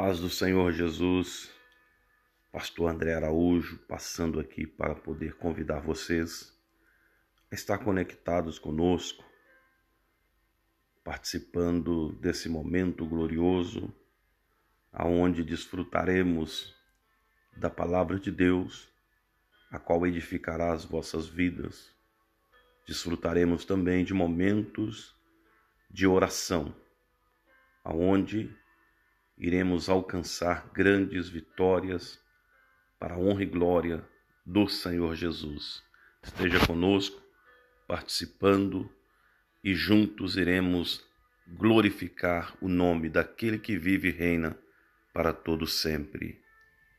paz do Senhor Jesus, Pastor André Araújo, passando aqui para poder convidar vocês a estar conectados conosco, participando desse momento glorioso, aonde desfrutaremos da palavra de Deus, a qual edificará as vossas vidas. Desfrutaremos também de momentos de oração, aonde iremos alcançar grandes vitórias para a honra e glória do Senhor Jesus. Esteja conosco, participando e juntos iremos glorificar o nome daquele que vive e reina para todo sempre.